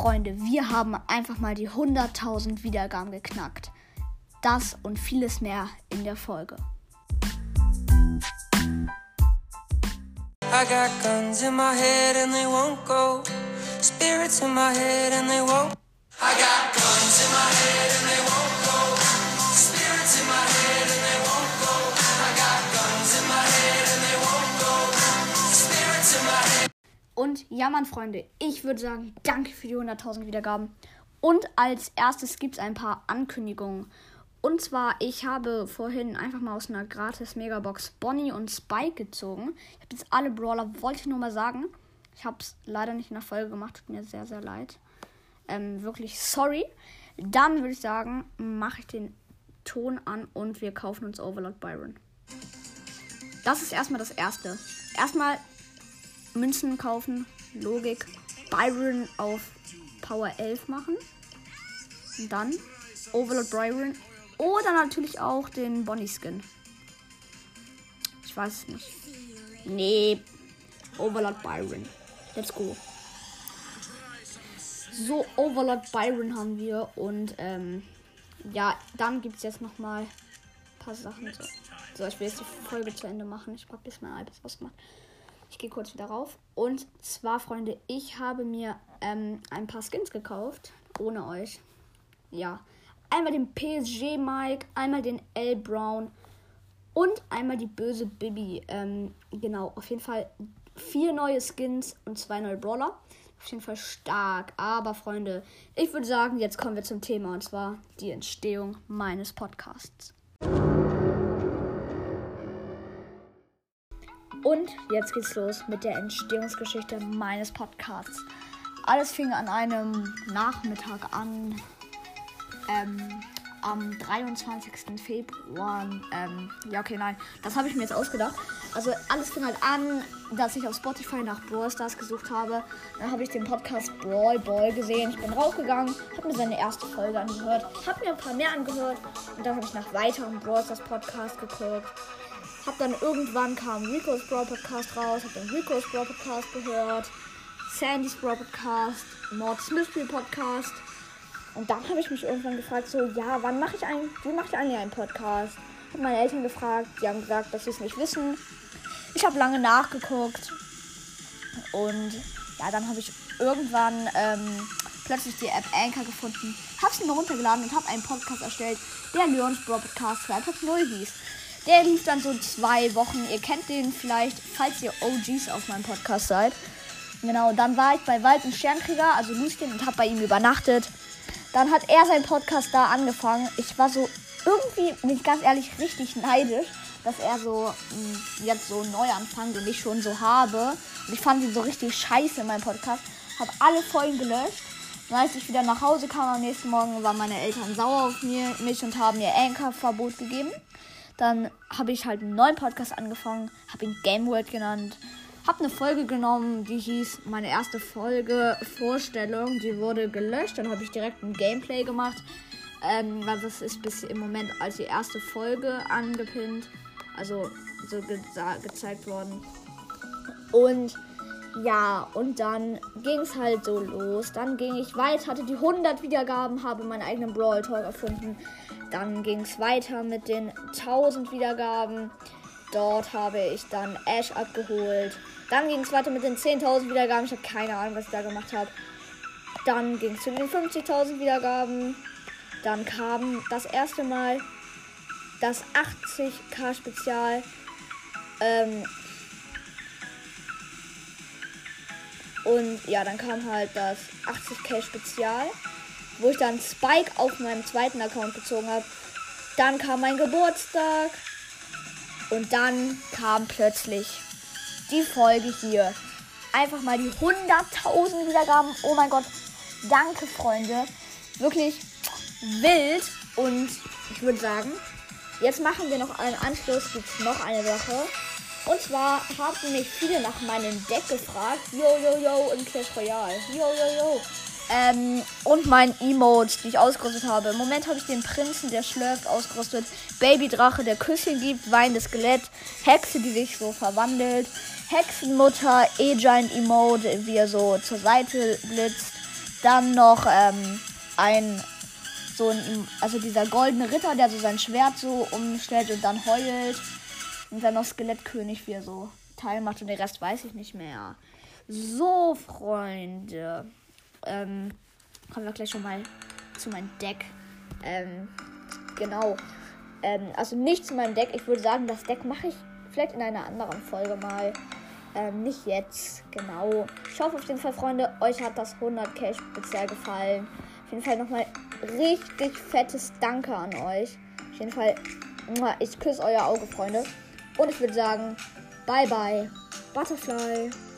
Freunde, wir haben einfach mal die 100.000 Wiedergaben geknackt. Das und vieles mehr in der Folge. I in my head and they won't go. Spirits in my head and they won't. I got in my head and they won't go. Spirits in my head and they won't go. I in my head and they won't go. Spirits in my head. Und ja, Mann, Freunde, ich würde sagen, danke für die 100.000 Wiedergaben. Und als erstes gibt es ein paar Ankündigungen. Und zwar, ich habe vorhin einfach mal aus einer gratis Megabox Bonnie und Spike gezogen. Ich habe jetzt alle Brawler, wollte ich nur mal sagen. Ich habe es leider nicht in der Folge gemacht, tut mir sehr, sehr leid. Ähm, wirklich sorry. Dann würde ich sagen, mache ich den Ton an und wir kaufen uns Overlord Byron. Das ist erstmal das Erste. Erstmal Münzen kaufen, Logik, Byron auf Power 11 machen. Und dann Overlord Byron oder natürlich auch den Bonnie Skin. Ich weiß nicht. Nee. Overlord Byron. Let's go. So, Overlord Byron haben wir. Und ähm, ja, dann gibt es jetzt nochmal ein paar Sachen. So. so, ich will jetzt die Folge zu Ende machen. Ich habe bis mein iPad ausgemacht. Ich gehe kurz wieder rauf. Und zwar, Freunde, ich habe mir ähm, ein paar Skins gekauft. Ohne euch. Ja. Einmal den PSG Mike, einmal den L Brown und einmal die böse Bibi. Ähm, genau, auf jeden Fall vier neue Skins und zwei neue Brawler. Auf jeden Fall stark. Aber Freunde, ich würde sagen, jetzt kommen wir zum Thema und zwar die Entstehung meines Podcasts. Und jetzt geht's los mit der Entstehungsgeschichte meines Podcasts. Alles fing an einem Nachmittag an, ähm, am 23. Februar. Ähm, ja, okay, nein, das habe ich mir jetzt ausgedacht. Also alles fing halt an, dass ich auf Spotify nach Brawl Stars gesucht habe. Dann habe ich den Podcast Brawl Ball gesehen. Ich bin rausgegangen, habe mir seine erste Folge angehört, habe mir ein paar mehr angehört und dann habe ich nach weiteren Brawl Stars Podcast geguckt. Hab dann irgendwann kam Rico's Brawl Podcast raus, hab dann Rico's Brawl Podcast gehört, Sandy's Brawl Podcast, Mords Mystery Podcast. Und dann habe ich mich irgendwann gefragt, so, ja, wann mache ich einen, wie mache ich eigentlich einen Podcast? Hab meine Eltern gefragt, die haben gesagt, dass sie es nicht wissen. Ich habe lange nachgeguckt und ja, dann habe ich irgendwann ähm, plötzlich die App Anchor gefunden, habe sie mir runtergeladen und habe einen Podcast erstellt, der Leons Brawl Podcast 2.0 hieß. Der lief dann so zwei Wochen. Ihr kennt den vielleicht, falls ihr OGs auf meinem Podcast seid. Genau, dann war ich bei Wald und Sternkrieger, also Lucien, und habe bei ihm übernachtet. Dann hat er seinen Podcast da angefangen. Ich war so irgendwie, bin ganz ehrlich, richtig neidisch, dass er so mh, jetzt so neu anfängt und ich schon so habe. Und ich fand ihn so richtig scheiße in meinem Podcast. Habe alle Folgen gelöscht. Und als ich wieder nach Hause kam am nächsten Morgen, waren meine Eltern sauer auf mich und haben mir Anchor-Verbot gegeben. Dann habe ich halt einen neuen Podcast angefangen, habe ihn Game World genannt, habe eine Folge genommen, die hieß meine erste Folge Vorstellung, die wurde gelöscht, dann habe ich direkt ein Gameplay gemacht, ähm, weil das ist bis im Moment als die erste Folge angepinnt, also so ge gezeigt worden. Und ja, und dann ging es halt so los. Dann ging ich weiter, hatte die 100 Wiedergaben, habe meinen eigenen Brawl Talk erfunden. Dann ging es weiter mit den 1000 Wiedergaben. Dort habe ich dann Ash abgeholt. Dann ging es weiter mit den 10.000 Wiedergaben. Ich habe keine Ahnung, was ich da gemacht habe. Dann ging es zu den 50.000 Wiedergaben. Dann kam das erste Mal das 80k Spezial. Ähm, und ja, dann kam halt das 80k Spezial wo ich dann Spike auf meinem zweiten Account gezogen habe. Dann kam mein Geburtstag und dann kam plötzlich die Folge hier. Einfach mal die 100.000 Wiedergaben. Oh mein Gott. Danke, Freunde. Wirklich wild. Und ich würde sagen, jetzt machen wir noch einen Anschluss. Gibt noch eine Sache. Und zwar haben mich viele nach meinem Deck gefragt. Yo, yo, yo, in Clash Royale. Yo, yo, yo. Ähm, und mein Emote, die ich ausgerüstet habe. Im Moment habe ich den Prinzen, der schlürft, ausgerüstet. Babydrache, der Küsschen gibt. Weinendes Skelett. Hexe, die sich so verwandelt. Hexenmutter, E-Giant Emote, wie er so zur Seite blitzt. Dann noch ähm, ein so ein, also dieser goldene Ritter, der so sein Schwert so umstellt und dann heult. Und dann noch Skelettkönig, wie er so Teil macht und den Rest weiß ich nicht mehr. So, Freunde. Ähm, kommen wir gleich schon mal zu meinem Deck. Ähm, genau. Ähm, also nicht zu meinem Deck. Ich würde sagen, das Deck mache ich vielleicht in einer anderen Folge mal. Ähm, nicht jetzt, genau. Ich hoffe auf jeden Fall, Freunde, euch hat das 100k speziell gefallen. Auf jeden Fall nochmal richtig fettes Danke an euch. Auf jeden Fall, ich küsse euer Auge, Freunde. Und ich würde sagen, bye bye, Butterfly.